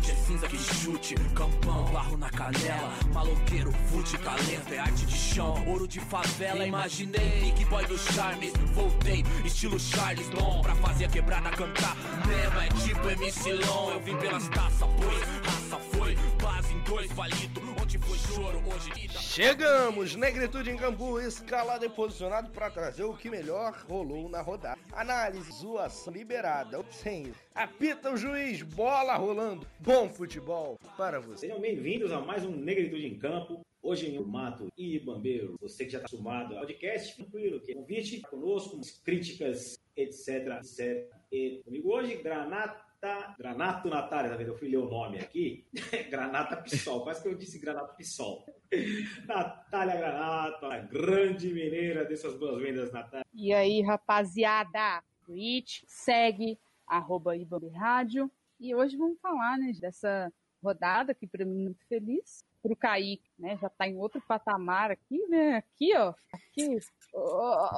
hoje é cinza que chute. Campão, barro na canela. Maloqueiro, fute, talento, é arte de chão. Ouro de favela, imaginei. Big boy do Charmes, voltei. Estilo Charles Dom, pra fazer a quebrada cantar. Mesmo é tipo MC Long. Eu vim pelas taças, pois raça dois, foi choro, hoje. Chegamos, Negritude em Cambu, escalado e posicionado para trazer o que melhor rolou na rodada. Análise, zoação liberada, sem apita o juiz, bola rolando, bom futebol para você. Sejam bem-vindos a mais um Negritude em Campo. Hoje em Mato e Bambeiro, você que já está acostumado ao podcast, tranquilo, que é convite conosco, críticas, etc, etc. E comigo hoje, Granata Granato Natália, tá vendo? Eu fui ler o nome aqui. Granata Pissol, quase que eu disse Granato Pissol. Natália Granato, a grande mineira, dê suas boas-vindas, Natália. E aí, rapaziada, Twitch, segue, arroba Rádio. E hoje vamos falar, né, dessa rodada que para mim é muito feliz. Pro Kaique, né, já tá em outro patamar aqui, né, aqui, ó, aqui, oh,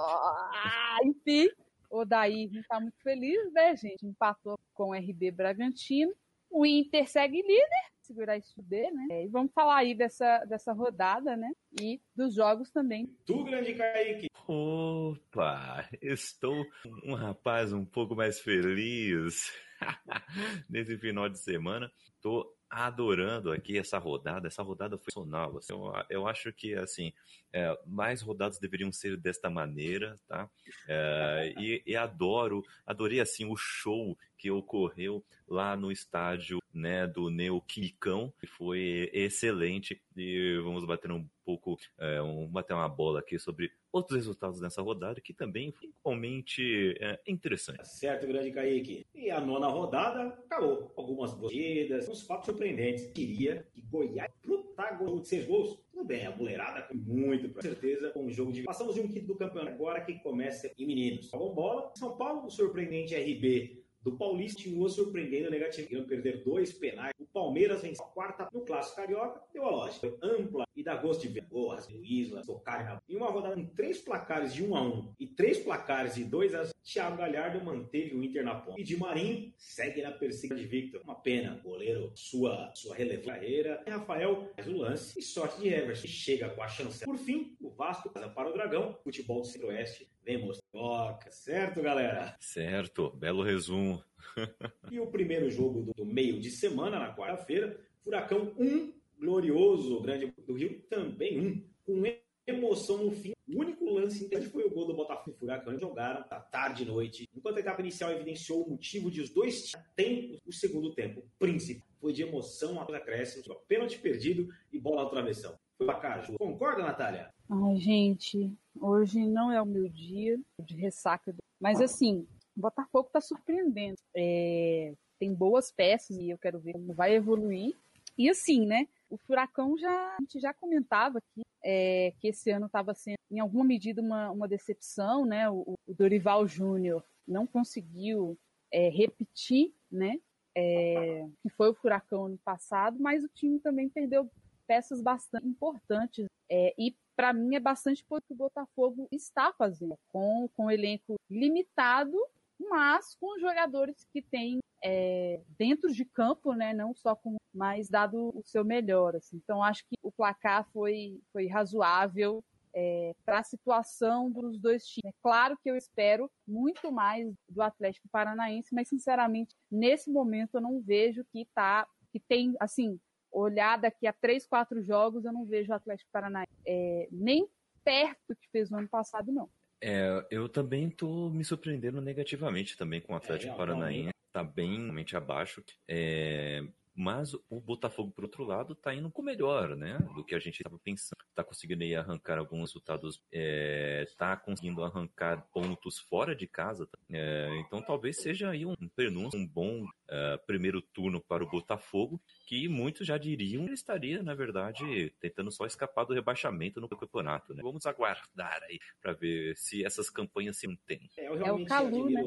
enfim, o Daí não está muito feliz, né, gente? Empatou com o RB Bragantino. O Inter segue líder, segurar isso D, né? É, e vamos falar aí dessa, dessa rodada, né? E dos jogos também. Tu, grande Kaique. Opa, estou um rapaz um pouco mais feliz nesse final de semana. Estou adorando aqui essa rodada. Essa rodada foi sonal. Assim, eu, eu, acho que assim é, mais rodadas deveriam ser desta maneira, tá? É, e, e, adoro, adorei assim o show que ocorreu lá no estádio né, do Neoquilicão, que foi excelente. E vamos bater um pouco, é, um, bater uma bola aqui sobre outros resultados nessa rodada, que também foi igualmente é, interessante. Tá certo, grande Kaique. E a nona rodada acabou. Algumas corridas, uns fatos surpreendentes. Queria que Goiás protagonizou de seis gols. Tudo bem, a boleirada com muito, com certeza, com o jogo de. Passamos de um quinto do campeonato agora que começa em meninos. Jogam bola. São Paulo, o surpreendente RB do Paulista continuou surpreendendo negativo, perder dois penais. O Palmeiras venceu a quarta no Clássico Carioca, deu a lógica. Foi ampla e dá gosto de ver. Boas, Isla, tocarem Em uma rodada com três placares de 1 a 1 e três placares de 2 a 0, Thiago Galhardo manteve o Inter na ponta. E de Marinho segue na perseguição de Victor. Uma pena, goleiro, sua, sua relevante carreira. E Rafael faz o lance e sorte de Everson, chega com a chance. Por fim, o Vasco para o Dragão, futebol do Centro-Oeste. Vem mostrar, certo, galera? Certo, belo resumo. e o primeiro jogo do, do meio de semana, na quarta-feira, Furacão 1, glorioso, grande do Rio, também 1, com emoção no fim. O único lance interessante foi o gol do Botafogo e Furacão. Jogaram da tarde e noite. Enquanto a etapa inicial evidenciou o motivo de os dois tempos, o segundo tempo, príncipe, foi de emoção a acréscimo, pênalti perdido e bola ao travessão. Foi bacana. Concorda, Natália? Ai, gente, hoje não é o meu dia de ressaca. Mas assim, o Botafogo está surpreendendo. É, tem boas peças e eu quero ver como vai evoluir. E assim, né? O Furacão já a gente já comentava aqui é, que esse ano estava sendo, em alguma medida, uma, uma decepção, né? O, o Dorival Júnior não conseguiu é, repetir, né? É, que foi o Furacão ano passado, mas o time também perdeu peças bastante importantes é, e para mim é bastante o que o Botafogo está fazendo, com, com um elenco limitado, mas com jogadores que têm é, dentro de campo, né, não só com, mas dado o seu melhor. Assim. Então acho que o placar foi, foi razoável é, para a situação dos dois times. É claro que eu espero muito mais do Atlético Paranaense, mas sinceramente nesse momento eu não vejo que tá que tem assim olhar daqui a três, quatro jogos, eu não vejo o Atlético Paranaense é, nem perto do que fez no ano passado, não. É, eu também estou me surpreendendo negativamente também com o Atlético é, Paranaense. Está bem realmente abaixo. É, mas o Botafogo, por outro lado, está indo com melhor, né? Do que a gente estava pensando. Está conseguindo aí arrancar alguns resultados, está é, tá conseguindo arrancar pontos fora de casa. Tá? É, então talvez seja aí um prenúncio, um bom uh, primeiro turno para o Botafogo, que muitos já diriam que ele estaria, na verdade, tentando só escapar do rebaixamento no campeonato. Né? Vamos aguardar aí para ver se essas campanhas se mantêm. É, é o Calu, né?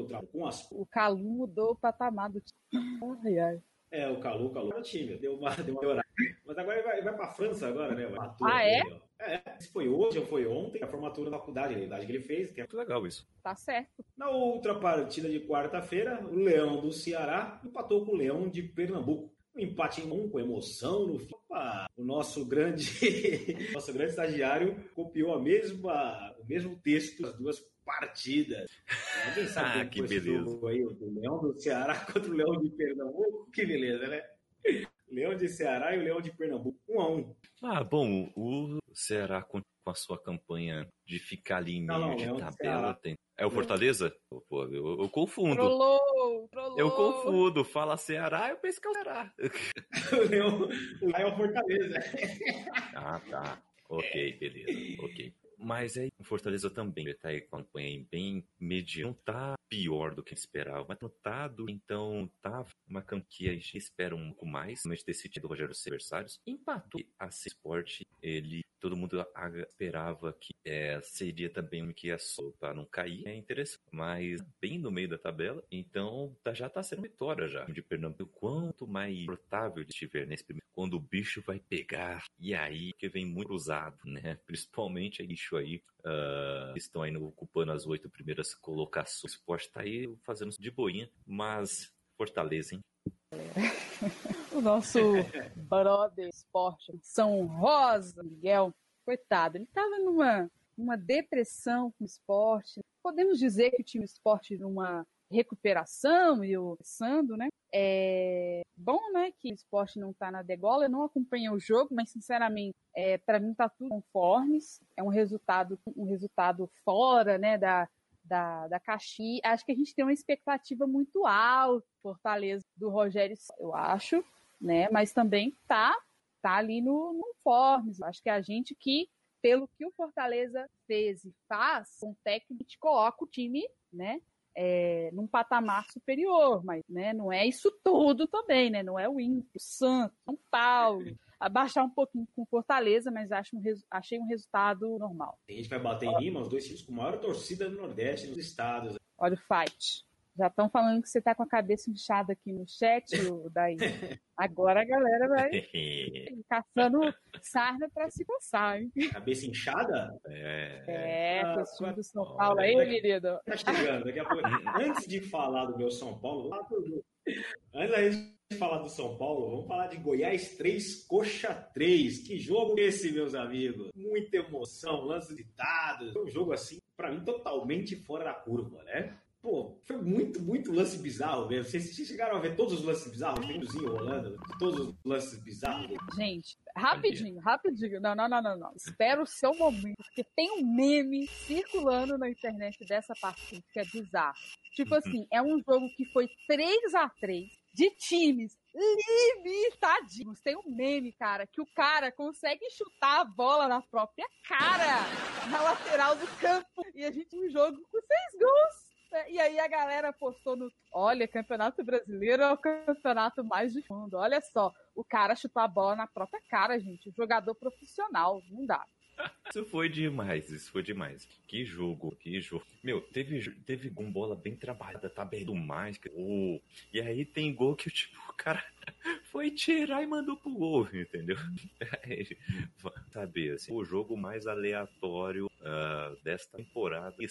O Calu mudou o patamar do time. É, o Calu, o Calu é o time, deu uma, deu uma Mas agora ele vai, vai pra França agora, né? ah, é? é, se foi hoje ou foi ontem, a formatura da faculdade, a idade que ele fez. Que é... Muito legal isso. Tá certo. Na outra partida de quarta-feira, o Leão do Ceará empatou com o Leão de Pernambuco. Um empate em um com emoção no fim. Opa, o nosso grande, nosso grande estagiário copiou a mesma, o mesmo texto das duas partidas. Alguém sabe ah, que beleza. Aí, o Leão do Ceará contra o Leão de Pernambuco? Que beleza, né? Leão de Ceará e o Leão de Pernambuco, um a um. Ah, bom, o Ceará com a sua campanha de ficar ali em meio não, não, de tabela tem. É o Fortaleza? Pô, eu, eu confundo. Trollou, trollou. Eu confundo. Fala Ceará, eu penso que é o Ceará. o Leão é o Fortaleza. ah, tá. Ok, beleza. Ok. Mas aí o Fortaleza também está aí com a campanha bem mediana. Não tá pior do que esperava, mas tá do... Então tá uma campanha que a gente espera um pouco mais, mas desse time do Rogério Adversários. Empatou a Sport, ele todo mundo esperava que é, seria também um que ia só para não cair. É interessante, mas bem no meio da tabela, então tá, já está sendo vitória já de Pernambuco. Quanto mais portável estiver nesse primeiro, quando o bicho vai pegar, e aí que vem muito usado, né? Principalmente a bicho aí uh, estão aí ocupando as oito primeiras colocações. O esporte tá aí fazendo de boinha, mas Fortaleza, hein? o nosso brother esporte, São Rosa, Miguel, coitado, ele estava numa, numa depressão com o esporte. Podemos dizer que o time esporte numa recuperação e o Sando, né? É bom, né, que o esporte não está na degola. Eu não acompanhei o jogo, mas sinceramente, é, para mim tá tudo conformes. É um resultado, um resultado fora, né, da da, da Caxi. Acho que a gente tem uma expectativa muito alta, Fortaleza, do Rogério, eu acho, né? Mas também tá, tá ali no, no. Acho que a gente que, pelo que o Fortaleza fez e faz, um técnico coloca o time, né? É, num patamar superior, mas né, não é isso tudo também, né? Não é o Inter, o Santos, São Paulo, abaixar um pouquinho com Fortaleza, mas acho um achei um resultado normal. A gente vai bater em Lima, os dois times com maior torcida do Nordeste nos estados. Olha o fight. Já estão falando que você tá com a cabeça inchada aqui no chat, daí. Agora a galera vai caçando sarna para se coçar, hein? Cabeça inchada? É, é ah, time do São Paulo aí, querido. Tá chegando, daqui a pouco. Antes de falar do meu São Paulo, lá pro Antes gente falar do São Paulo, vamos falar de Goiás 3, Coxa 3. Que jogo esse, meus amigos? Muita emoção, lances ditados. Foi um jogo assim, para mim, totalmente fora da curva, né? Pô, foi muito, muito lance bizarro mesmo. Vocês, chegaram a ver todos os lances bizarros? Minuzinho rolando, todos os lances bizarros. Gente, rapidinho, rapidinho. Não, não, não, não, não. Espera o seu momento, porque tem um meme circulando na internet dessa partida que é bizarro. Tipo uhum. assim, é um jogo que foi 3 a 3 de times limitadinhos. Tem um meme, cara, que o cara consegue chutar a bola na própria cara, na lateral do campo. E a gente um jogo com seis gols. Né? E aí a galera postou no. Olha, Campeonato Brasileiro é o campeonato mais de fundo. Olha só, o cara chutou a bola na própria cara, gente. O jogador profissional, não dá. Isso foi demais, isso foi demais. Que jogo, que jogo. Meu, teve, teve com bola bem trabalhada, tá bem do mais. Oh, e aí tem gol que tipo, o cara foi tirar e mandou pro gol, entendeu? Saber, assim, o jogo mais aleatório uh, desta temporada, e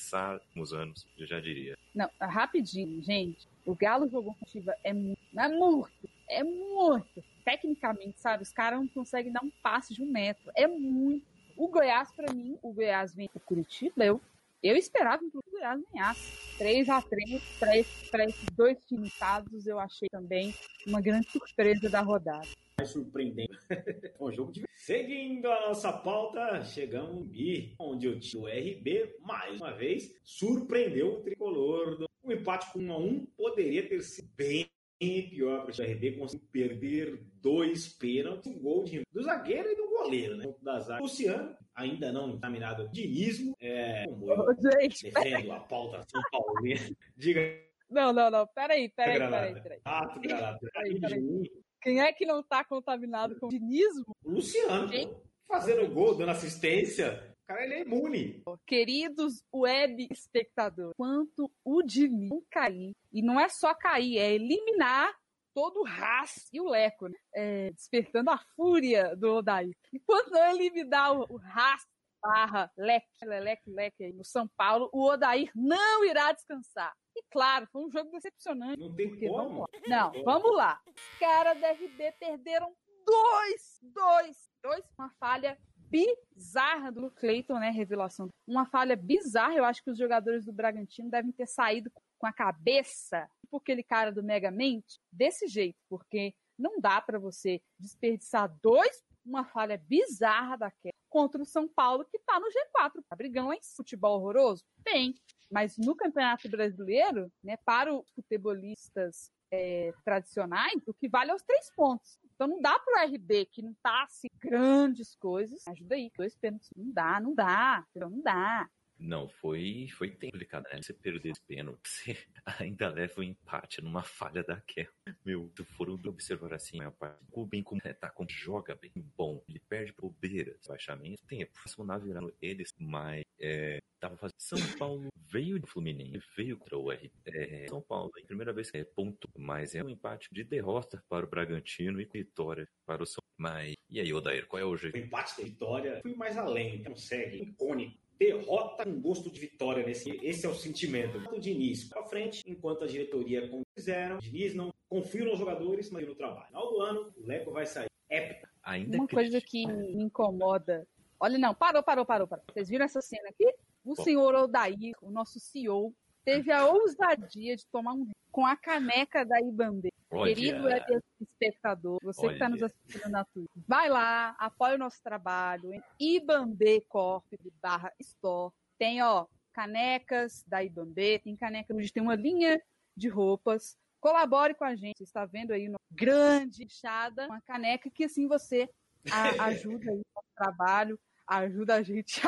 nos anos, eu já diria. Não, rapidinho, gente. O Galo jogou com é muito, é muito, é muito. Tecnicamente, sabe? Os caras não conseguem dar um passe de um metro. É muito o Goiás, para mim, o Goiás vem o Curitiba, eu, eu esperava que o Goiás ganhasse. 3 a 3 para esses dois times eu achei também uma grande surpresa da rodada. Mais surpreendente. um jogo de... Seguindo a nossa pauta, chegamos B, onde o time do RB, mais uma vez, surpreendeu o tricolor. O empate com 1 a 1 poderia ter sido bem pior para o RB conseguiu perder dois pênaltis, um gol de, do zagueiro e do goleiro, né? Da zaga. Luciano, ainda não examinado dinismo, é, como eu Gente, defendo a pauta São Paulo. Diga. Não, não, não, peraí, peraí, peraí. peraí. Peraí, peraí. Quem é que não está contaminado com dinismo? Luciano, fazendo gol, dando assistência. O cara ele é imune. Queridos web espectadores, quanto o Diniz não cair, e não é só cair, é eliminar todo o Haas e o Leco, né? é, despertando a fúria do Odaí. Enquanto não eliminar o, o Haas, barra leque, leque, leque aí no São Paulo, o Odair não irá descansar. E claro, foi um jogo decepcionante. Não tem porque, como. Vamos não, vamos lá. Os caras da RB perderam dois, dois, dois, uma falha bizarra do Cleiton, né? Revelação. Uma falha bizarra. Eu acho que os jogadores do Bragantino devem ter saído com a cabeça, tipo aquele cara do Megamente, desse jeito, porque não dá para você desperdiçar dois, uma falha bizarra daquela contra o São Paulo, que tá no G4. Tá lá em futebol horroroso? Tem. Mas no Campeonato Brasileiro, né, para os futebolistas é, tradicionais, o que vale é os três pontos. Então não dá pro RB, que não tá assim, grandes coisas. Ajuda aí, dois pênaltis. Não dá, não dá. Não dá. Não, foi, foi complicado, né? Você perder esse pênalti, você ainda leva o um empate numa falha daquela. Meu, tu foram observar assim, a parte. O bem como é, tá como joga bem bom, ele perde bobeiras, baixamento, tempo. Funcionar virando eles, mas é, tava fazendo. São Paulo veio do Fluminense, veio contra o R. É, São Paulo, é primeira vez que é ponto, mas é um empate de derrota para o Bragantino e vitória para o São Mas, e aí, Odair, qual é o jeito? O empate da vitória, fui mais além, consegue, icônico derrota com gosto de vitória nesse esse é o sentimento. O Diniz para frente enquanto a diretoria como fizeram o Diniz não confia nos jogadores mas no trabalho. No final do ano o Leco vai sair. Épica Ainda uma coisa que me incomoda. Olha não parou parou parou parou. Vocês viram essa cena aqui? O Bom. senhor Odair o nosso CEO teve a ousadia de tomar um com a caneca da Querido espectador, você que está nos assistindo na Twitch, vai lá, apoia o nosso trabalho em Ibambe Corp barra Store. Tem, ó, canecas da Ibambe, tem caneca onde tem uma linha de roupas. Colabore com a gente. Você está vendo aí uma grande inchada, uma caneca que assim você a, ajuda aí o trabalho, ajuda a gente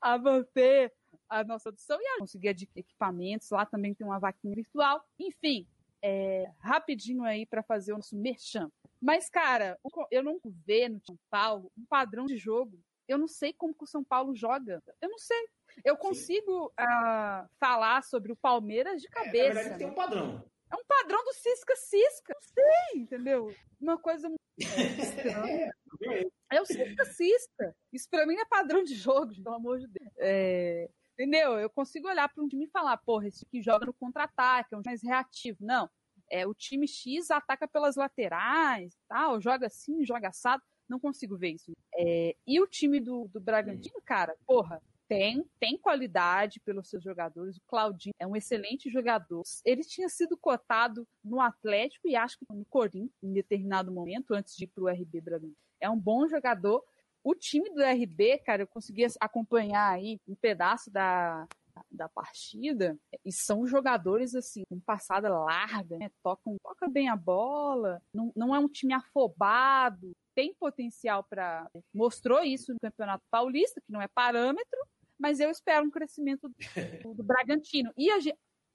a, a manter a nossa produção e a conseguir equipamentos. Lá também tem uma vaquinha virtual. Enfim, é, rapidinho aí para fazer o nosso merchan. Mas, cara, eu não vejo no São Paulo um padrão de jogo. Eu não sei como que o São Paulo joga. Eu não sei. Eu consigo uh, falar sobre o Palmeiras de cabeça. É, na verdade, tem um padrão. É um padrão do cisca-cisca. Não sei, entendeu? Uma coisa estranha. É o cisca-cisca. Isso pra mim é padrão de jogo, pelo amor de Deus. É... Entendeu? Eu consigo olhar para um time e falar, porra, esse que joga no contra-ataque, é um mais reativo. Não. É, o time X ataca pelas laterais, tal, joga assim, joga assado. Não consigo ver isso. É, e o time do, do Bragantino, cara, porra, tem, tem qualidade pelos seus jogadores. O Claudinho é um excelente jogador. Ele tinha sido cotado no Atlético e acho que no Corinthians em determinado momento, antes de ir para o RB Bragantino. É um bom jogador, o time do RB, cara, eu consegui acompanhar aí um pedaço da, da partida e são jogadores assim com passada larga, né? tocam toca bem a bola, não, não é um time afobado, tem potencial para mostrou isso no Campeonato Paulista, que não é parâmetro, mas eu espero um crescimento do, do Bragantino e a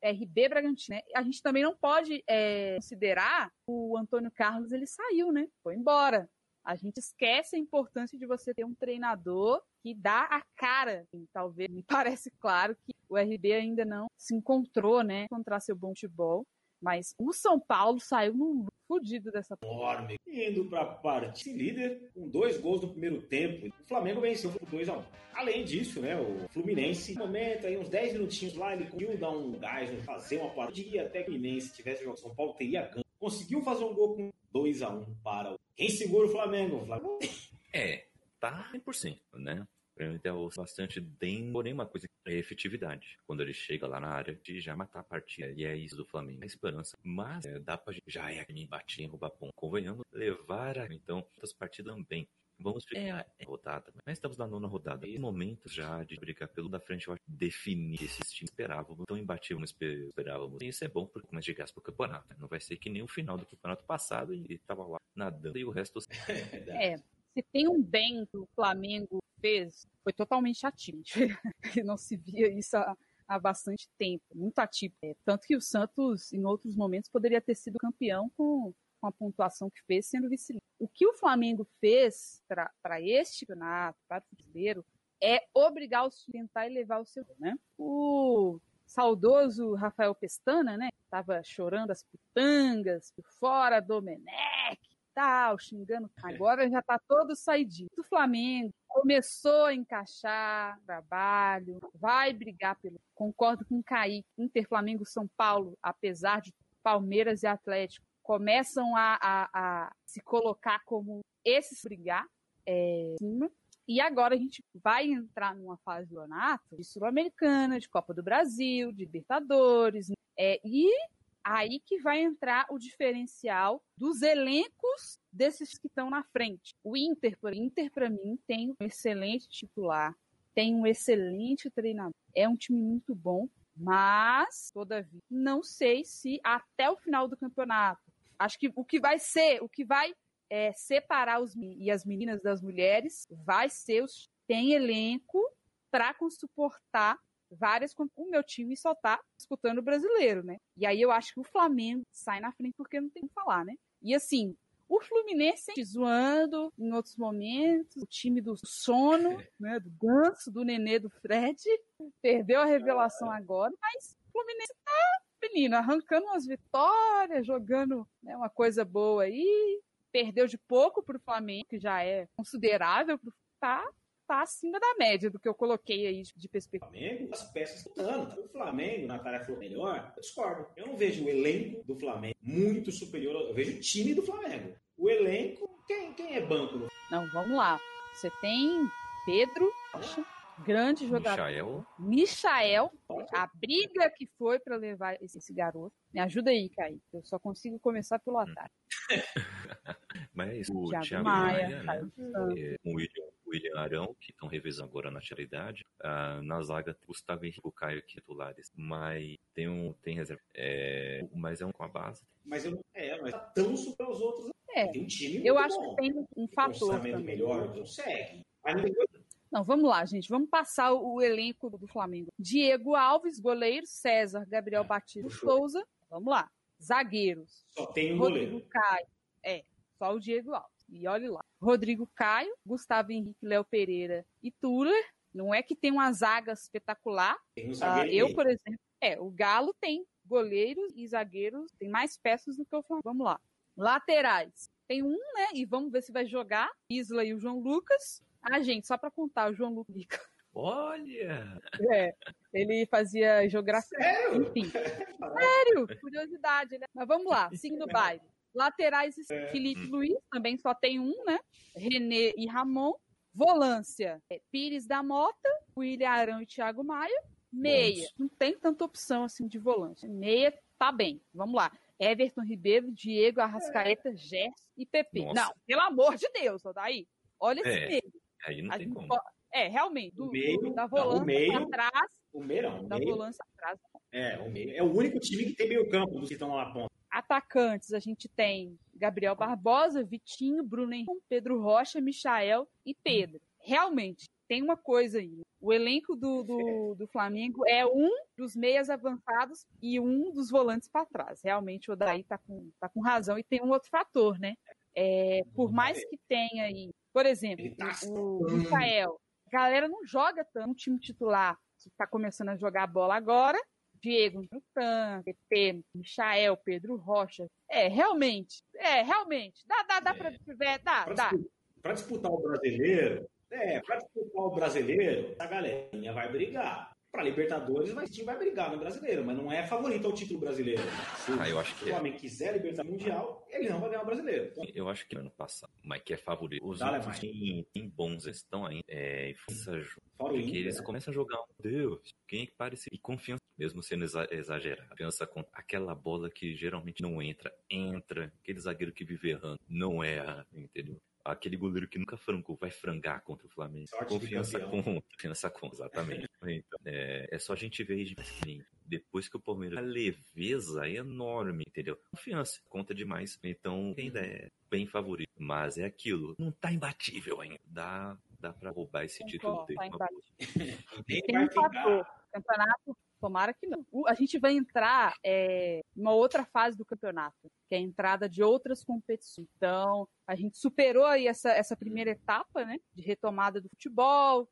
RB Bragantino, né? A gente também não pode é, considerar o Antônio Carlos ele saiu, né? Foi embora. A gente esquece a importância de você ter um treinador que dá a cara. Talvez me parece claro que o RB ainda não se encontrou, né? Encontrar seu bom futebol. Mas o São Paulo saiu num fudido dessa enorme. Indo para parte líder com dois gols no primeiro tempo. O Flamengo venceu por 2 a 1 um. Além disso, né, o Fluminense, no momento aí uns 10 minutinhos lá, ele conseguiu dar um gás, fazer uma partida. Até que o Fluminense tivesse jogado São Paulo teria ganho. Conseguiu fazer um gol com 2 a 1 um para o quem segura o Flamengo? O Flamengo. É, tá 100%, né? Deu bastante bem, porém uma coisa é efetividade. Quando ele chega lá na área de já matar a partida. E é isso do Flamengo. A esperança. Mas é, dá pra já é me bater em roubar ponto. Convenhamos, levar a. Então, outras partidas também. Vamos ficar é, é rodada. Mas estamos na nona rodada. E momentos já de brigar pelo da frente, eu acho definir esses times esperávamos. Tão imbatível esperávamos. E isso é bom porque mais de gás pro campeonato. Né? Não vai ser que nem o final do campeonato passado e tava lá nadando e o resto. é, se tem um bem que o Flamengo fez, foi totalmente atípico. Não se via isso há, há bastante tempo. Muito atípico. É, tanto que o Santos, em outros momentos, poderia ter sido campeão com com a pontuação que fez, sendo vice O que o Flamengo fez para este campeonato, para o brasileiro, é obrigar o tentar elevar o seu. Né? O saudoso Rafael Pestana, né? Tava chorando as putangas por fora, Domenech, tal, xingando. Agora já tá todo saidinho. Do Flamengo começou a encaixar trabalho, vai brigar pelo. Concordo com o Kaique. Inter, Flamengo, São Paulo, apesar de Palmeiras e Atlético, começam a, a, a se colocar como esses brigar. É. E agora a gente vai entrar numa fase do campeonato de Sul-Americana, de Copa do Brasil, de Libertadores. É, e aí que vai entrar o diferencial dos elencos desses que estão na frente. O Inter, por Inter para mim tem um excelente titular, tem um excelente treinador, é um time muito bom, mas todavia não sei se até o final do campeonato. Acho que o que vai ser, o que vai é, separar os e as meninas das mulheres vai ser os tem elenco para suportar várias. O meu time só tá disputando o brasileiro, né? E aí eu acho que o Flamengo sai na frente porque não tem o que falar, né? E assim, o Fluminense zoando em outros momentos, o time do sono, né, do Ganso, do Nenê, do Fred, perdeu a revelação agora, mas o Fluminense tá, menino, arrancando umas vitórias, jogando né, uma coisa boa aí, perdeu de pouco pro Flamengo, que já é considerável pro tá tá acima da média do que eu coloquei aí de perspectiva. O Flamengo, as peças estão O Flamengo, na tarefa melhor, eu discordo. Eu não vejo o elenco do Flamengo muito superior. Eu vejo o time do Flamengo. O elenco, quem, quem é banco? Não, vamos lá. Você tem Pedro, grande jogador. Michael. Michael, a briga que foi para levar esse, esse, garoto. Me ajuda aí, Caí. Eu só consigo começar pelo ataque. Mas o Thiago, Thiago Maia, Maia né? É, o William William Arão, que estão revisando agora na atividade. Uh, na zaga, Gustavo Henrique e Caio que titulares. Mas tem um tem reserva. É, mas é um com a base. Mas eu, é, mas tá tão super os outros. É, tem um time eu acho bom. que tem um fator. Um melhor, consegue. Não, vamos lá, gente. Vamos passar o elenco do Flamengo. Diego Alves, goleiro. César, Gabriel Batista Souza. Vamos lá. Zagueiros. Só tem um Rodrigo goleiro. Caio. É, só o Diego Alves. E olhe lá. Rodrigo Caio, Gustavo Henrique, Léo Pereira e Tuller. Não é que tem uma zaga espetacular. Tem um uh, eu, por exemplo, é, o Galo tem goleiros e zagueiros, tem mais peças do que o Flamengo. Vamos lá. Laterais. Tem um, né? E vamos ver se vai jogar. Isla e o João Lucas. Ah, gente, só para contar, o João Lucas. Olha! É, ele fazia geografia. Sério? Enfim. Sério, curiosidade, né? Mas vamos lá, seguindo o baile. Laterais, é. Felipe Luiz, também só tem um, né? René e Ramon. Volância, é, Pires da Mota, William Arão e Thiago Maia. Meia, Nossa. não tem tanta opção assim de volante. Meia tá bem, vamos lá. Everton Ribeiro, Diego Arrascaeta, é. Gerson e PP. Nossa. Não, pelo amor de Deus, daí. Olha esse é. meio. Aí não A tem como. É, realmente, do, meio, da volância meio, atrás. O meio não. O da meio, volância atrás. É, o meio. É o único time que tem meio campo dos que estão lá na ponta. Atacantes, a gente tem Gabriel Barbosa, Vitinho, Bruno Henrique, Pedro Rocha, Michael e Pedro. Realmente, tem uma coisa aí. O elenco do, do, do Flamengo é um dos meias avançados e um dos volantes para trás. Realmente, o Daí tá com, tá com razão. E tem um outro fator, né? É, por mais que tenha aí, por exemplo, tá o, o Michael, a galera não joga tanto, um time titular que está começando a jogar bola agora, Diego Natan, PP, Michael, Pedro Rocha. É, realmente, é, realmente. Dá, dá, dá é. pra ver, dá, pra dá. Disputar, pra disputar o brasileiro, é, pra disputar o brasileiro, a galerinha vai brigar. Pra Libertadores, mas o time vai brigar no brasileiro, mas não é favorito ao título brasileiro. Se ah, eu acho que o Flamengo é. quiser libertar mundial, ele não vai ganhar o brasileiro. Então, eu acho que ano passado, mas que é favorito. Os outros tem, tem bons estão ainda. É, força Fora porque eles começam a jogar, meu Deus, quem é que parece? E confiança, mesmo sendo exagerado. Confiança com aquela bola que geralmente não entra, entra. Aquele zagueiro que vive errando, não erra, entendeu? Aquele goleiro que nunca frangou vai frangar contra o Flamengo. Sorte confiança com, confiança com, exatamente. Então, é, é, só a gente ver assim, depois que o Palmeiras a leveza é enorme, entendeu? Confiança conta demais, então ainda é bem favorito, mas é aquilo, não tá imbatível ainda. Dá dá para roubar esse título dele. Tá Tem um fator, campeonato Tomara que não. A gente vai entrar é, numa outra fase do campeonato, que é a entrada de outras competições. Então, a gente superou aí essa, essa primeira etapa, né? De retomada do futebol,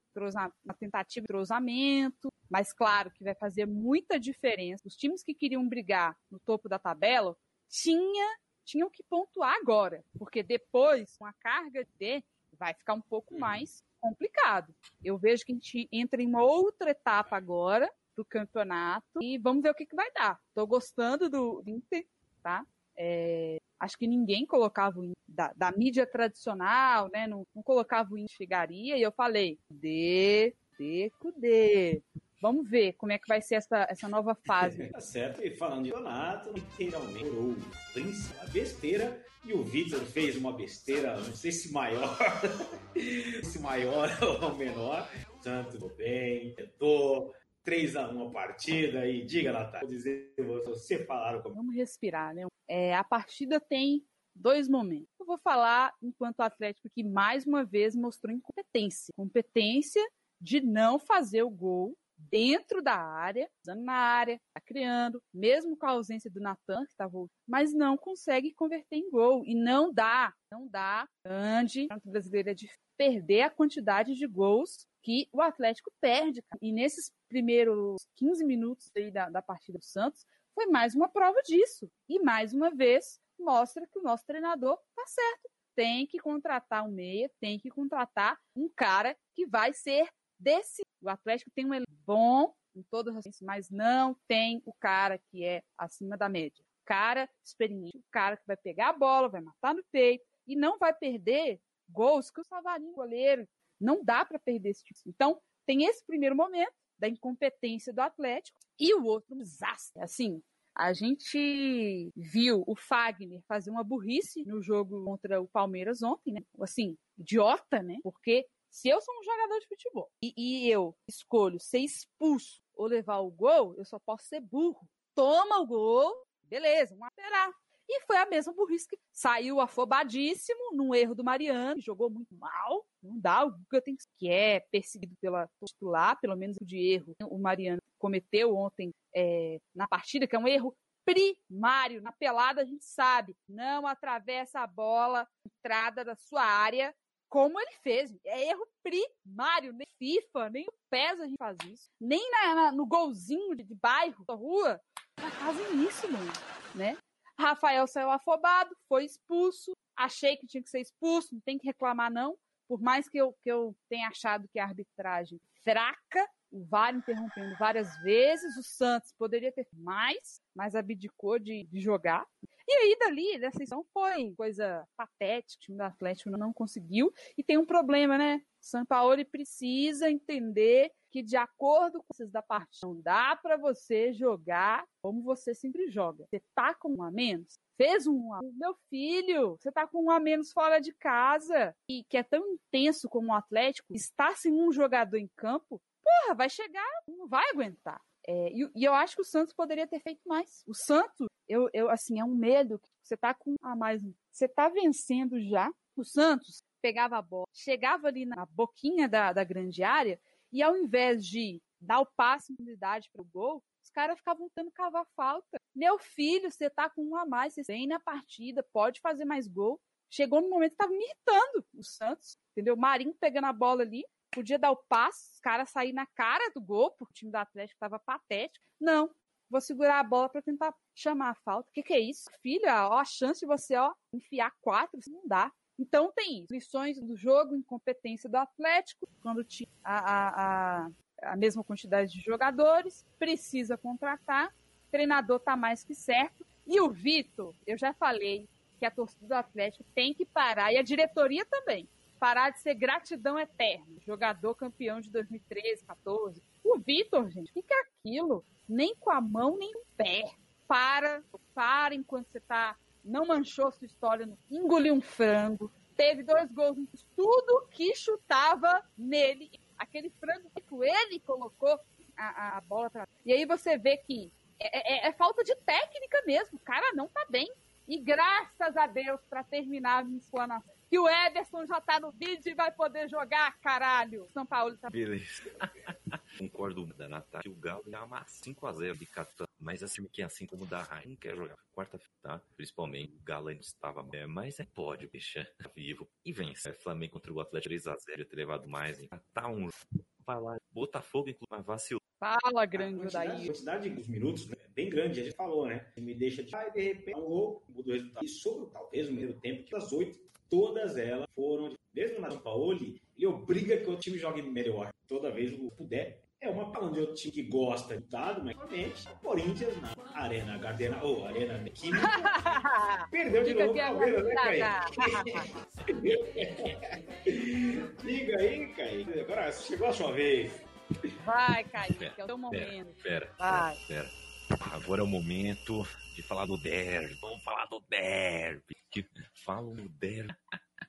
uma tentativa de trozamento, mas claro que vai fazer muita diferença. Os times que queriam brigar no topo da tabela tinha tinham que pontuar agora, porque depois, com a carga de vai ficar um pouco uhum. mais complicado. Eu vejo que a gente entra em uma outra etapa agora do campeonato e vamos ver o que, que vai dar. Estou gostando do Inter, tá? É, acho que ninguém colocava o Inter da, da, mídia tradicional, né? Não, não colocava o Inter chegaria e eu falei, de, de, de. Vamos ver como é que vai ser essa, essa nova fase. tá certo, e falando de campeonato, literalmente o príncipe, a besteira, e o Vitor fez uma besteira, não sei se maior, se maior ou menor, tanto bem, tentou, 3x1 a partida, e diga, Natália, vou dizer, você falaram. Vamos respirar, né? É, a partida tem dois momentos. Eu vou falar enquanto Atlético que mais uma vez mostrou incompetência. Competência de não fazer o gol dentro da área, usando na área, tá criando, mesmo com a ausência do Natan, que tá voltando, mas não consegue converter em gol. E não dá, não dá, grande, o brasileiro é de perder a quantidade de gols que o Atlético perde. E nesses primeiros 15 minutos aí da, da partida do Santos, foi mais uma prova disso. E mais uma vez, mostra que o nosso treinador tá certo. Tem que contratar um meia, tem que contratar um cara que vai ser desse. O Atlético tem um elenco bom em todas as mas não tem o cara que é acima da média. Cara experiente, o cara que vai pegar a bola, vai matar no peito e não vai perder gols que o Savarino, goleiro, não dá para perder esse tipo. Então, tem esse primeiro momento da incompetência do Atlético e o outro um desastre. Assim, a gente viu o Fagner fazer uma burrice no jogo contra o Palmeiras ontem, né? Assim, idiota, né? Porque se eu sou um jogador de futebol e, e eu escolho ser expulso ou levar o gol, eu só posso ser burro. Toma o gol, beleza, vamos esperar. E foi a mesma burrice que saiu afobadíssimo num erro do Mariano, jogou muito mal. Não dá, o Guga tem que é perseguido pela titular, pelo menos de erro. O Mariano cometeu ontem é, na partida, que é um erro primário. Na pelada a gente sabe, não atravessa a bola, entrada da sua área, como ele fez. É erro primário, nem FIFA, nem o PES a gente faz isso. Nem na, na, no golzinho de, de bairro, da rua, fazem isso, mano, né? Rafael saiu afobado, foi expulso. Achei que tinha que ser expulso, não tem que reclamar, não. Por mais que eu, que eu tenha achado que a arbitragem fraca, o VAR interrompendo várias vezes, o Santos poderia ter mais, mas abdicou de, de jogar. E aí, dali, dessa sessão foi coisa patética, o time do Atlético não conseguiu. E tem um problema, né? São Paulo precisa entender que, de acordo com os da partida, não dá para você jogar como você sempre joga. Você tá com um a menos? Fez um a Meu filho, você tá com um a menos fora de casa e que é tão intenso como o Atlético, está sem um jogador em campo, porra, vai chegar, não vai aguentar. É, e, e, eu acho que o Santos poderia ter feito mais. O Santos, eu, eu assim, é um medo que você tá com a mais. Você tá vencendo já. O Santos pegava a bola, chegava ali na boquinha da, da grande área, e ao invés de dar o passe em unidade para o gol, os caras ficavam tentando cavar falta. Meu filho, você tá com um a mais, você vem na partida, pode fazer mais gol. Chegou no momento que tava me irritando o Santos, entendeu? Marinho pegando a bola ali, podia dar o passe, os caras sair na cara do gol, porque o time do Atlético estava patético. Não, vou segurar a bola para tentar chamar a falta. O que, que, é isso? Filha, ó, a chance de você ó, enfiar quatro, não dá. Então tem isso. Lições do jogo, incompetência do Atlético, quando tinha a, a, a, a mesma quantidade de jogadores, precisa contratar, o treinador tá mais que certo. E o Vitor, eu já falei que a torcida do Atlético tem que parar, e a diretoria também, parar de ser gratidão eterna. Jogador campeão de 2013, 14. O Vitor, gente, o que é aquilo? Nem com a mão, nem com o pé. Para, para enquanto você tá. Não manchou sua história, engoliu um frango, teve dois gols, tudo que chutava nele. Aquele frango que ele colocou a, a bola. E aí você vê que é, é, é, falta de técnica mesmo. O cara não tá bem. E graças a Deus, para terminar a minha explanação, que o Ederson já tá no vídeo e vai poder jogar, caralho. São Paulo tá. Beleza. Concordo da Natália que o Galo ia amar 5x0 de Catan. Mas assim, que assim como o da Rain, não quer jogar quarta-feira, tá? Principalmente o Galo ainda estava. É, mas é pode, bicha. Tá vivo. E vence. É, Flamengo contra o Atlético 3x0, ter levado mais. Hein? Tá um. Vai lá. Botafogo, inclusive, vacilou. Fala, grande daí. A quantidade dos minutos né, é bem grande, a gente falou, né? Me deixa de. Aí, de repente, um gol, muda do resultado. E sobre talvez o primeiro tempo, que das oito, todas elas foram, mesmo na São Paulo, ele obriga que o time jogue melhor. Toda vez que puder, é uma falando de outro time que gosta de dado, mas realmente o Corinthians na Arena Gardena, ou oh, Arena Química, perdeu de novo o Palmeiras, né? Diga aí, Caí. Agora chegou a sua vez. Vai, Caí, que é o seu momento. Pera, pera, pera. Agora é o momento de falar do derby. Vamos falar do derby. Que falam do derby.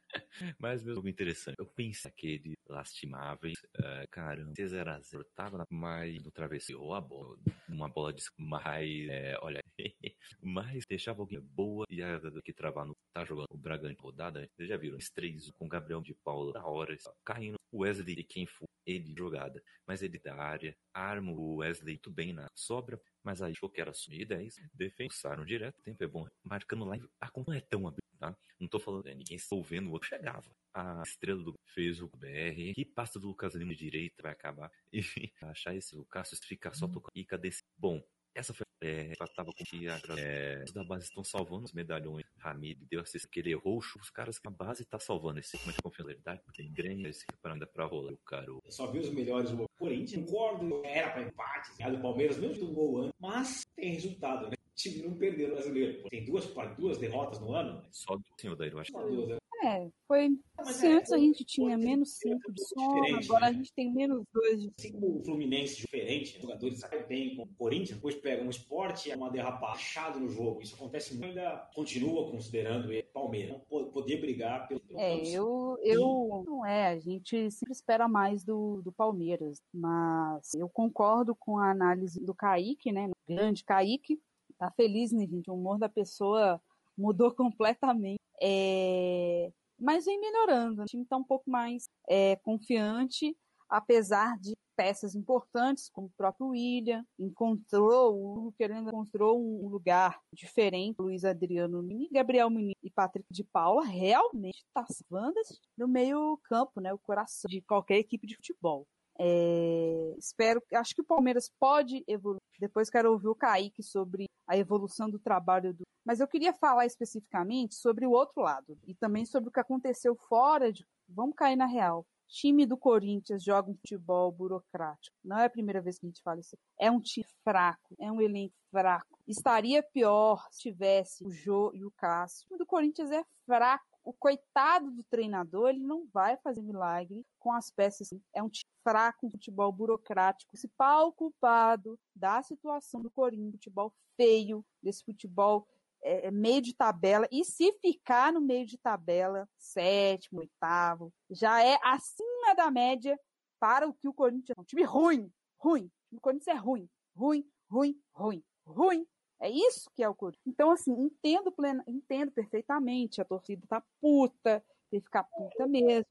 Mas mesmo interessante. Eu pensei aquele lastimáveis. Uh, caramba, 0x0 tava mais do travesseiro a bola. Uma bola de mais. É, olha, mas deixava alguém boa e a que travar no. Tá jogando o Bragantino rodada. Vocês já viram? Os três com Gabriel de Paula da hora. Caindo. O Wesley quem for ele jogada. Mas ele da área. Arma o Wesley muito bem na sobra. Mas aí achou que era assumir 10. Defensaram direto. O tempo é bom. Marcando lá. A conta não é tão aberta tá? Não tô falando, né, ninguém estou vendo o outro chegava. A estrela do fez o BR, que passa do Lucas Lima de direita vai acabar. E achar esse, o Cássio ficar só tocando e cadê esse? Bom, essa foi é, tava com que a é, da base estão salvando os medalhões. Ramiro deu assistência que ele errou, os caras que a base tá salvando esse como de confiabilidade, tem grande esse preparando pra rolar o cara. Eu só vi os melhores o Corinthians, concordo, era pra empate, do Palmeiras, mesmo do gol antes, mas tem resultado, né? Time não perdeu o brasileiro. Tem duas, duas derrotas no ano? Só do senhor daí, eu acho. Só duas, né? É, foi. Se é, antes a gente tinha menos 5 de som, agora a né? gente tem menos 2 de Assim como o Fluminense diferente, os jogadores saem bem com o Corinthians, depois pegam um esporte e é uma derrapada achado no jogo. Isso acontece muito, ainda continua considerando ele Palmeiras. Não poder brigar pelo. É, eu, eu. Não é, a gente sempre espera mais do, do Palmeiras, mas eu concordo com a análise do Kaique, né? Grande Kaique. Tá feliz, né, gente? O humor da pessoa mudou completamente. É... Mas vem melhorando. O time está um pouco mais é, confiante, apesar de peças importantes, como o próprio William, encontrou, o querendo encontrou um lugar diferente. Luiz Adriano Nini, Gabriel Menino e Patrick de Paula realmente está salvando no meio campo, né, o coração de qualquer equipe de futebol. É, espero, acho que o Palmeiras pode evoluir. Depois quero ouvir o Kaique sobre a evolução do trabalho do. Mas eu queria falar especificamente sobre o outro lado e também sobre o que aconteceu fora de. Vamos cair na real. Time do Corinthians joga um futebol burocrático. Não é a primeira vez que a gente fala isso. É um time fraco, é um elenco fraco. Estaria pior se tivesse o Jô e o Cássio. O time do Corinthians é fraco o coitado do treinador, ele não vai fazer milagre com as peças. É um time fraco, um futebol burocrático. Principal culpado da situação do Corinthians, futebol feio, desse futebol é, é, meio de tabela. E se ficar no meio de tabela, sétimo, oitavo, já é acima da média para o que o Corinthians é. Um time ruim, ruim. O Corinthians é ruim, ruim, ruim, ruim, ruim, é isso que é o Corinthians. Então, assim, entendo, plena, entendo perfeitamente. A torcida tá puta, tem que ficar puta mesmo.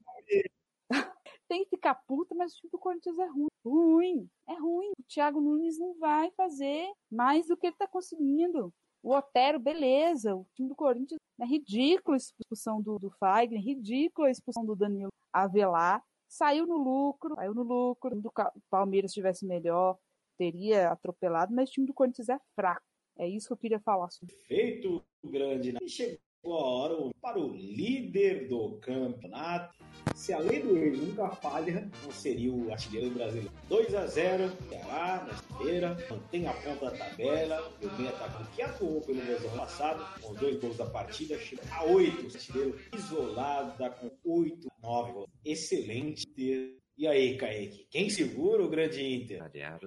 tem que ficar puta, mas o time do Corinthians é ruim. Ruim. É ruim. O Thiago Nunes não vai fazer mais do que ele tá conseguindo. O Otero, beleza. O time do Corinthians é ridículo a expulsão do, do Fagner, ridículo a expulsão do Danilo Avelar. Saiu no lucro, saiu no lucro. O Palmeiras estivesse melhor, teria atropelado, mas o time do Corinthians é fraco. É isso que eu queria falar. Feito grande. E chegou a hora para o líder do campeonato. Se além do ex nunca falha, não seria o artilheiro brasileiro. 2 a 0 Ceará na esteira, mantém a ponta da tabela. O meio atacante que atuou pelo mês ano passado, com dois gols da partida, chega a 8. O artilheiro isolado, com 8, 9 gols. Excelente ter e aí, Kaique, quem segura o grande Inter?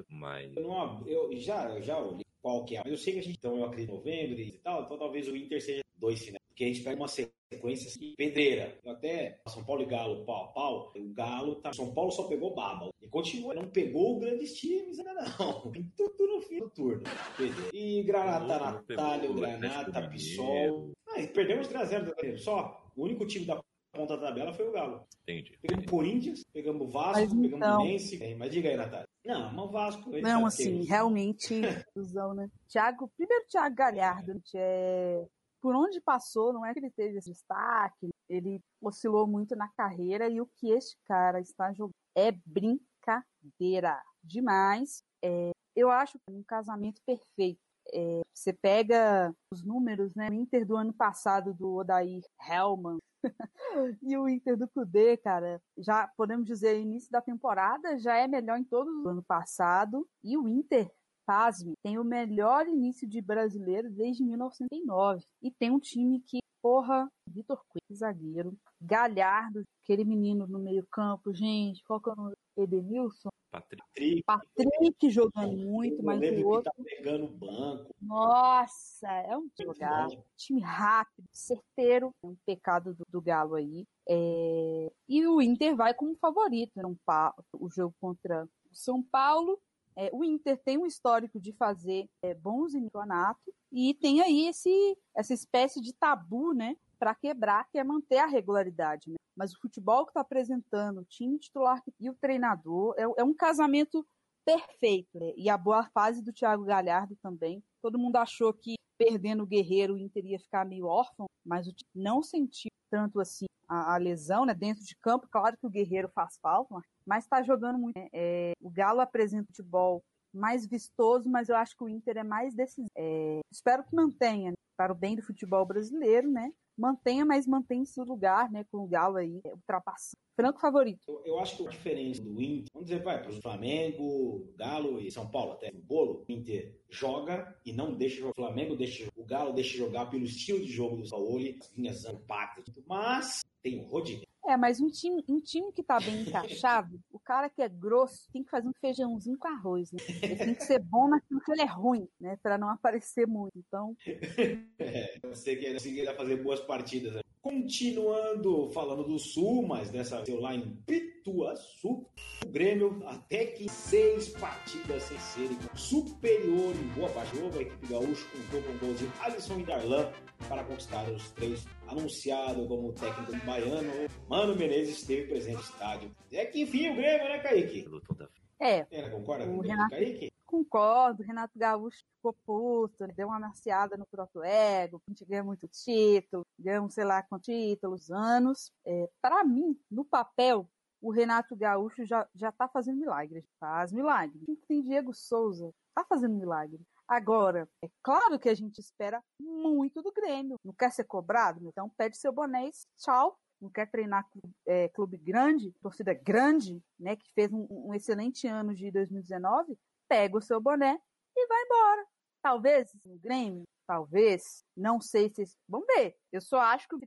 Mas... Eu, não, eu já, eu já olhei qual que é. Mas eu sei que a gente, então, eu acredito em novembro e tal, então talvez o Inter seja dois finais. Porque a gente pega uma sequência assim, pedreira. Até São Paulo e Galo, pau a pau, o Galo tá. São Paulo só pegou baba. E continua, não pegou grandes times ainda não. Tudo no fim do turno. E Granata Natália, Granata, Pissol. Ah, perdemos 3x0 só. O único time da ponta da tabela foi o Galo. Entendi. Pegamos Corinthians, pegamos Vasco, mas, pegamos então... Fluminense. Mas diga aí, Natália. Não, mas o Vasco. Não, assim, realmente, ilusão, né? Thiago, primeiro Thiago Galhardo, é, por onde passou, não é que ele teve esse destaque, ele oscilou muito na carreira e o que este cara está jogando é brincadeira demais. É, eu acho que é um casamento perfeito. É, Você pega os números, né? O Inter do ano passado do Odair Hellman e o Inter do Cudê, cara, já podemos dizer, início da temporada já é melhor em todo o ano passado. E o Inter pasme, tem o melhor início de brasileiro desde 1909. E tem um time que, porra, Vitor Coelho, zagueiro, Galhardo, aquele menino no meio-campo, gente, qual que é o nome? Edenilson? Patrick. Patrick jogando muito, mas o outro. Tá pegando banco. Nossa, é um jogar. Time rápido, certeiro. É um pecado do, do Galo aí. É... E o Inter vai como favorito. Né? O jogo contra o São Paulo é, o Inter tem um histórico de fazer é, bons em campeonato e tem aí esse, essa espécie de tabu, né, para quebrar, que é manter a regularidade. Né? Mas o futebol que está apresentando, o time titular e o treinador, é, é um casamento perfeito. Né? E a boa fase do Thiago Galhardo também. Todo mundo achou que perdendo o Guerreiro o Inter ia ficar meio órfão, mas o time não sentiu tanto assim a, a, lesão, né? Dentro de campo, claro que o Guerreiro faz falta, mas está jogando muito. Né? É, o Galo apresenta futebol mais vistoso, mas eu acho que o Inter é mais decisivo. É, espero que mantenha, né? para o bem do futebol brasileiro, né? Mantenha, mas mantém seu lugar, né, com o Galo aí ultrapassando. Franco favorito. Eu, eu, acho que a diferença do Inter, vamos dizer, vai para o Flamengo, Galo e São Paulo até o bolo, o Inter joga e não deixa jogar. O Flamengo deixa o Galo deixa jogar pelo estilo de jogo do Saúl, as linhas impactam, mas tem o Rodinei. É, mas um time, um time que tá bem encaixado, o cara que é grosso tem que fazer um feijãozinho com arroz, né? Ele tem que ser bom naquilo que ele é ruim, né? Pra não aparecer muito. Então. é, você quer fazer boas partidas. Né? Continuando falando do Sul, mas dessa seu lá em Pituaçu, o Grêmio até que seis partidas sem serem superior em boa parte. A equipe gaúcha contou com gols de Alisson e Darlan para conquistar os três. Anunciado como técnico baiano, Mano Menezes esteve presente no estádio. É que enfim o Grêmio, né, Kaique? É. Ela concorda com o Renato, Kaique? Concordo, Renato Gaúcho ficou puto, deu uma amaciada no próprio ego, a gente ganha muito título, ganhamos sei lá quantos títulos, anos. É, Para mim, no papel, o Renato Gaúcho já, já tá fazendo milagres, faz milagre. Tem Diego Souza, tá fazendo milagre. Agora, é claro que a gente espera muito do Grêmio. Não quer ser cobrado? Então pede seu boné e tchau. Não quer treinar é, clube grande, torcida grande, né, que fez um, um excelente ano de 2019, pega o seu boné e vai embora. Talvez no Grêmio, talvez, não sei se. Vamos ver. Eu só acho que o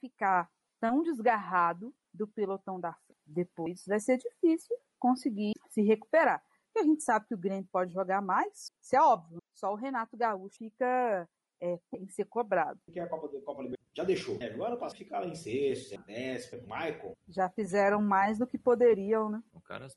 ficar tão desgarrado do pelotão da depois vai ser difícil conseguir se recuperar. A gente sabe que o Grêmio pode jogar mais, isso é óbvio. Só o Renato Gaúcho fica é, tem que ser cobrado. Que a Copa, Copa já deixou. É, agora passa ficar lá em sexto, décimo, Michael. Já fizeram mais do que poderiam, né? O cara.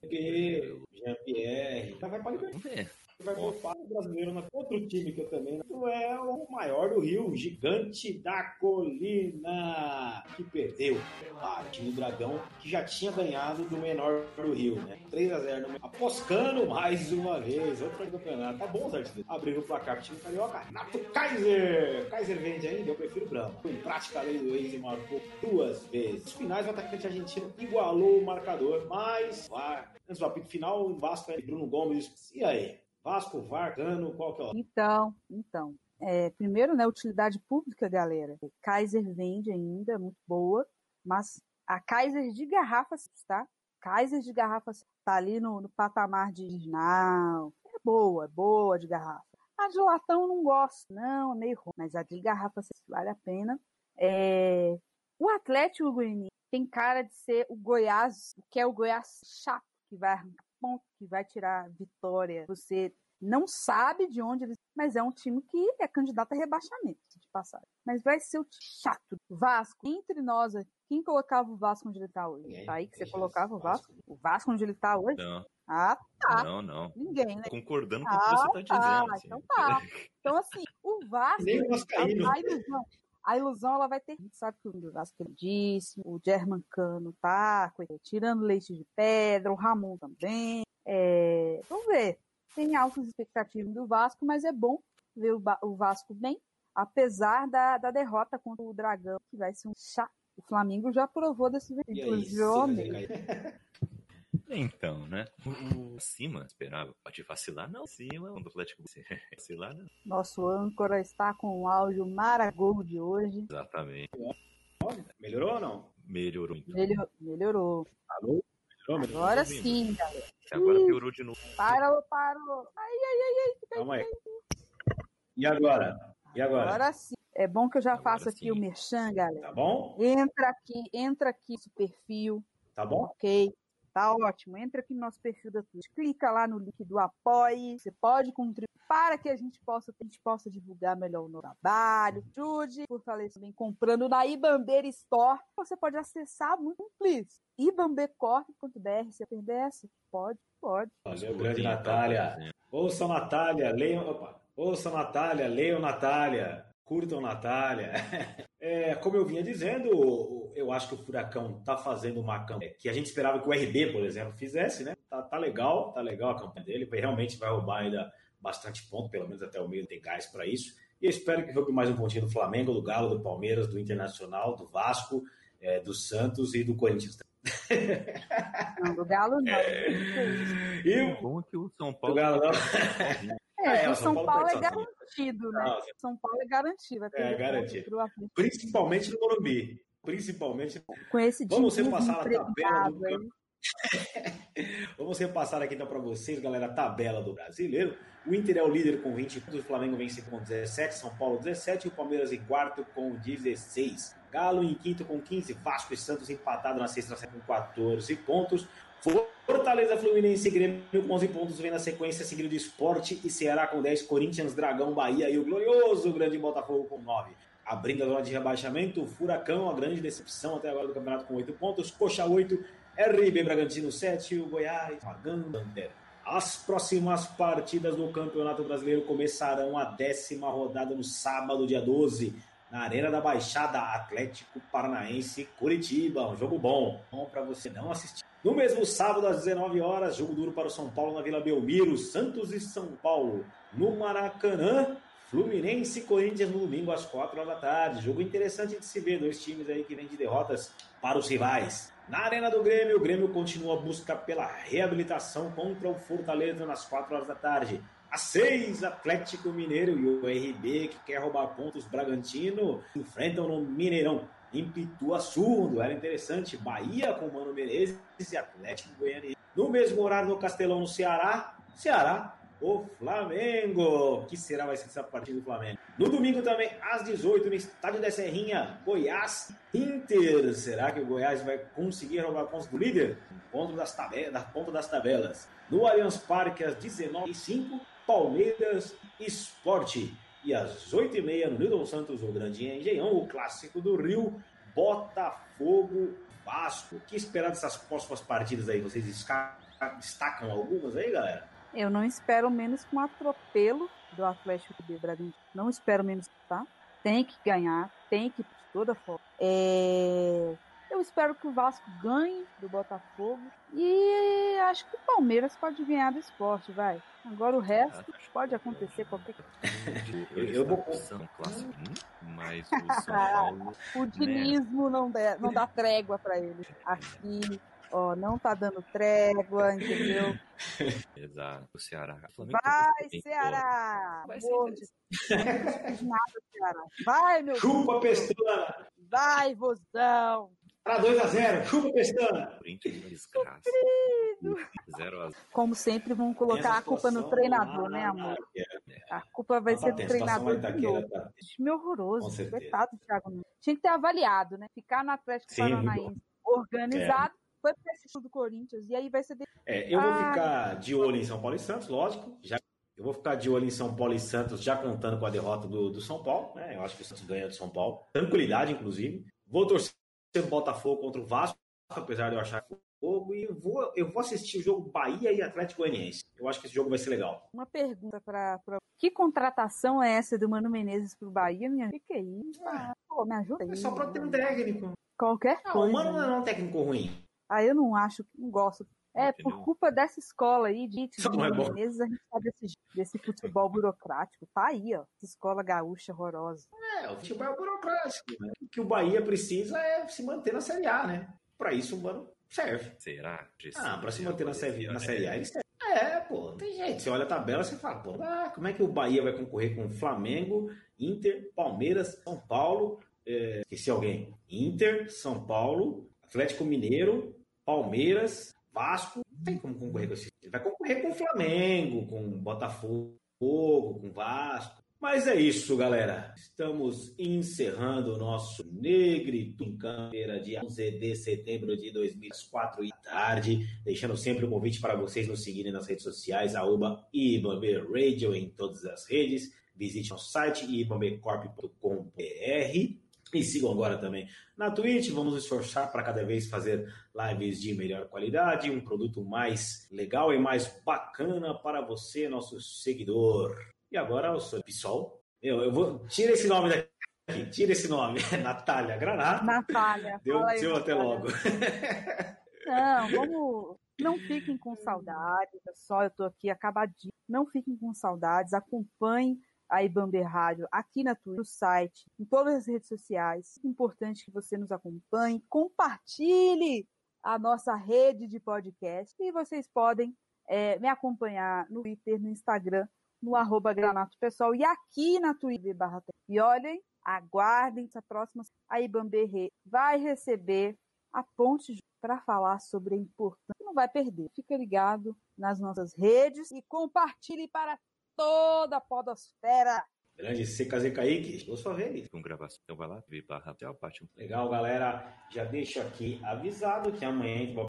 Jean-Pierre. Já vai para Libertadores vai voltar o brasileiro na outro time que eu também não é o maior do Rio, gigante da colina, que perdeu. Ah, o time Dragão, que já tinha ganhado do menor do Rio, né? 3 a 0 no... Aposcando mais uma vez, outro campeonato. Tá bom, Zé? Abriu o placar pro time carioca. Renato Kaiser! Kaiser vende ainda, eu prefiro Branco. Em prática, a lei do ex e marcou duas vezes. Nos finais, o atacante argentino igualou o marcador, mas vai. Antes do apito final, o Vasco e Bruno Gomes. E aí? Vasco, Vargano, qual que é o... Então, então. É, primeiro, né, utilidade pública, galera. Kaiser vende ainda, muito boa, mas a Kaiser de garrafa, tá? Kaiser de garrafa tá ali no, no patamar de original. É boa, é boa de garrafa. A de latão não gosto, não, é meio ruim. Mas a de garrafa vale a pena. É... O Atlético Goianiense tem cara de ser o Goiás, que é o Goiás chato, que vai arrancar ponto, que vai tirar vitória. Você não sabe de onde eles. Mas é um time que é candidato a rebaixamento, de passagem. Mas vai ser o chato. Vasco, entre nós, quem colocava o Vasco onde ele está hoje? Ninguém, tá aí que você colocava o Vasco? O Vasco onde ele está hoje? Não. Ah, tá. Não, não. Ninguém, né? Concordando com o que você está tá. dizendo. Assim. Então tá. Então, assim, o Vasco. Nem o Vascaíno. A ilusão, a ilusão ela vai ter. A gente sabe que o Vasco lindíssimo, o German Cano tá tirando leite de pedra, o Ramon também. É, vamos ver. Tem altas expectativas do Vasco, mas é bom ver o, o Vasco bem, apesar da, da derrota contra o Dragão, que vai ser um chato. O Flamengo já provou desse inclusive o Então, né? O cima esperava. Pode vacilar, não. Cima, do Atlético vacilar, não. Nosso âncora está com um áudio maragol de hoje. Exatamente. Melhorou ou não? Melhorou. Então. Melhor, melhorou. Alô? Melhorou, melhorou? Agora sim, galera. Agora piorou de novo. Parou, parou. Ai, ai, ai, ai. Fica Calma aí. E agora? E agora? Agora sim. É bom que eu já Agora faço aqui sim. o merchan, galera. Tá bom? Entra aqui, entra aqui no perfil, Tá bom? ok? Tá ótimo. Entra aqui no nosso perfil da Twitch, clica lá no link do apoie. Você pode contribuir para que a gente possa, a gente possa divulgar melhor o nosso trabalho. Ajude, fortaleça também comprando na Ibambeira Store. Você pode acessar muito simples. ibambecorp.br. Se perder essa, pode, pode. Valeu, grande Tá Natália. Ouçam Natália, leiam. Opa. Ouçam Natália, leiam Natália. Curtam Natália. É, como eu vinha dizendo, eu acho que o Furacão tá fazendo uma campanha que a gente esperava que o RB, por exemplo, fizesse, né? Tá, tá legal, tá legal a campanha dele. Realmente vai roubar ainda bastante ponto, pelo menos até o meio tem gás para isso. E eu espero que roube mais um pontinho do Flamengo, do Galo, do Palmeiras, do Internacional, do Vasco, é, do Santos e do Corinthians. Não, do Galo não. E O o bom é que o São do Paulo. Galo não. É, É, o São São Paulo Paulo é pode sozinho. garantido, né? Não, São Paulo é garantido. É, garantido. Principalmente no Morumbi. Principalmente. Com esse Vamos time repassar a tabela do. Vamos repassar aqui então para vocês, galera, a tabela do brasileiro. O Inter é o líder com 20 pontos, o Flamengo segundo com 17, São Paulo 17 e o Palmeiras em quarto com 16. Galo em quinto com 15, Vasco e Santos empatado na sexta com 14 pontos. Fortaleza, Fluminense e Grêmio com 11 pontos, vem na sequência, seguido de Esporte e Ceará com 10, Corinthians, Dragão, Bahia e o glorioso Grande Botafogo com 9. Abrindo a zona de rebaixamento, o Furacão, a grande decepção até agora do campeonato com 8 pontos, Coxa 8, RB Bragantino 7 e o Goiás, Maganda As próximas partidas do Campeonato Brasileiro começarão a décima rodada no sábado, dia 12, na Arena da Baixada Atlético Paranaense Curitiba. Um jogo bom, bom para você não assistir. No mesmo sábado, às 19 horas, jogo duro para o São Paulo na Vila Belmiro, Santos e São Paulo. No Maracanã, Fluminense e Corinthians no domingo às 4 horas da tarde. Jogo interessante de se ver, dois times aí que vêm de derrotas para os rivais. Na Arena do Grêmio, o Grêmio continua a busca pela reabilitação contra o Fortaleza nas 4 horas da tarde. Às 6, Atlético Mineiro e o RB, que quer roubar pontos Bragantino, enfrentam no Mineirão. Em Pituaçu, duelo interessante, Bahia com Mano Menezes e Atlético Goianiense. No mesmo horário no Castelão, no Ceará, Ceará o Flamengo. Que será vai ser essa partida do Flamengo? No domingo também, às 18, no estádio da Serrinha, Goiás Inter. Será que o Goiás vai conseguir roubar pontos do líder? Encontro das tabelas, da ponta das tabelas. No Allianz Parque, às 19h05, Palmeiras Esporte. E às 8h30, no Nilton Santos, o Grande Engenhão, o clássico do Rio, Botafogo Vasco. O que esperar dessas próximas partidas aí? Vocês destacam algumas aí, galera? Eu não espero menos que um atropelo do Atlético de Bragantino. Não espero menos, tá? Tem que ganhar, tem que ir de toda forma. É, Eu espero que o Vasco ganhe do Botafogo e acho que o Palmeiras pode ganhar do esporte, vai. Agora o resto pode acontecer qualquer coisa. Eu- eu vou- São classe 1, mas o São Paulo. O dinismo não, dá- não dá trégua pra ele. Aqui, ó, não tá dando trégua, entendeu? Exato. O Ceará. O Flamengo Vai, tem Ceará! Vai nada, Ceará. Vai, meu Chupa Pestana! Vai, vozão! Para 2x0, chupa Pestana! Corinthians uma desgraça. 0 a 0. Como sempre, vão colocar a culpa no treinador, né, amor? A culpa vai ser do treinador. Tá... Time horroroso. Coitado do Thiago. Tinha que ter avaliado, né? Ficar no Atlético Paranaense organizado, foi pra esse time do Corinthians. E aí vai ser. de- É, eu vou Ah. ficar de olho em São Paulo e Santos, lógico. Já, eu vou ficar de olho em São Paulo e Santos, já contando com a derrota do, do São Paulo. Né? Eu acho que o Santos ganha do São Paulo. Tranquilidade, inclusive. Vou torcer o Botafogo contra o Vasco, apesar de eu achar que o fogo. E vou, eu vou assistir o jogo Bahia e Atlético Goianiense. Eu acho que esse jogo vai ser legal. Uma pergunta pra, pra- Que contratação é essa do Mano Menezes pro Bahia, minha? O que, que é isso? Ah, pô, me ajuda aí. É só pra ter um técnico. Qualquer Não, o coisa. Mano não é um técnico ruim. Ah, eu não acho, não gosto. É, por culpa dessa escola aí de, de é. Menezes, a gente tá desse, desse futebol burocrático. Tá aí, ó. Essa escola gaúcha horrorosa. É, o futebol é burocrático. Né? O que o Bahia precisa é se manter na Série A, né? Pra isso, o Mano serve. Será? Ah, pra se manter na série, na série A, ele serve. É, pô, tem jeito. Você olha a tabela, você fala, pô, ah, como é que o Bahia vai concorrer com Flamengo, Inter, Palmeiras, São Paulo, é, esqueci alguém, Inter, São Paulo, Atlético Mineiro, Palmeiras, Vasco, não tem como concorrer com esse. Ele vai concorrer com o Flamengo, com o Botafogo, com o Vasco. Mas é isso, galera. Estamos encerrando o nosso Negrito em Câmara, dia 11 de setembro de 2004 e tarde. Deixando sempre um convite para vocês nos seguirem nas redes sociais, arroba Radio em todas as redes. Visite nosso site ibambecorp.com.br e sigam agora também na Twitch. Vamos nos esforçar para cada vez fazer lives de melhor qualidade, um produto mais legal e mais bacana para você, nosso seguidor. E agora eu sou Pissol. Eu, eu vou. Tira esse nome daqui. Tira esse nome. Natália Granato. Natália. Deu aí, seu até logo. Não, vamos. Não fiquem com saudades, pessoal. Eu tô aqui acabadinho. Não fiquem com saudades. Acompanhem a Ibambe Rádio aqui na Twitch, no site, em todas as redes sociais. É importante que você nos acompanhe. Compartilhe a nossa rede de podcast. E vocês podem é, me acompanhar no Twitter, no Instagram, no arroba granato pessoal e aqui na Twitch barra E olhem, aguardem essa próxima. A Ibambe Rê vai receber a ponte para falar sobre a importância. Não vai perder. Fica ligado nas nossas redes e compartilhe para toda a podosfera. Grande CKZ Kaique, chegou sua vez. Com gravação. Então vai lá, vi barra, tchau, parte um. Legal, galera. Já deixo aqui avisado que amanhã a gente vai